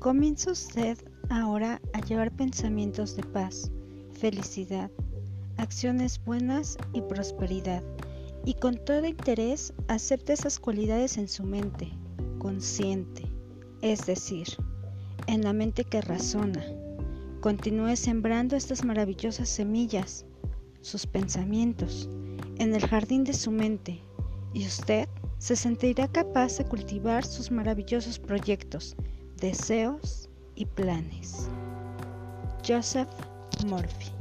Comienza usted ahora a llevar pensamientos de paz, felicidad, acciones buenas y prosperidad, y con todo interés acepte esas cualidades en su mente, consciente, es decir, en la mente que razona. Continúe sembrando estas maravillosas semillas, sus pensamientos, en el jardín de su mente, y usted se sentirá capaz de cultivar sus maravillosos proyectos, deseos y planes. Joseph Murphy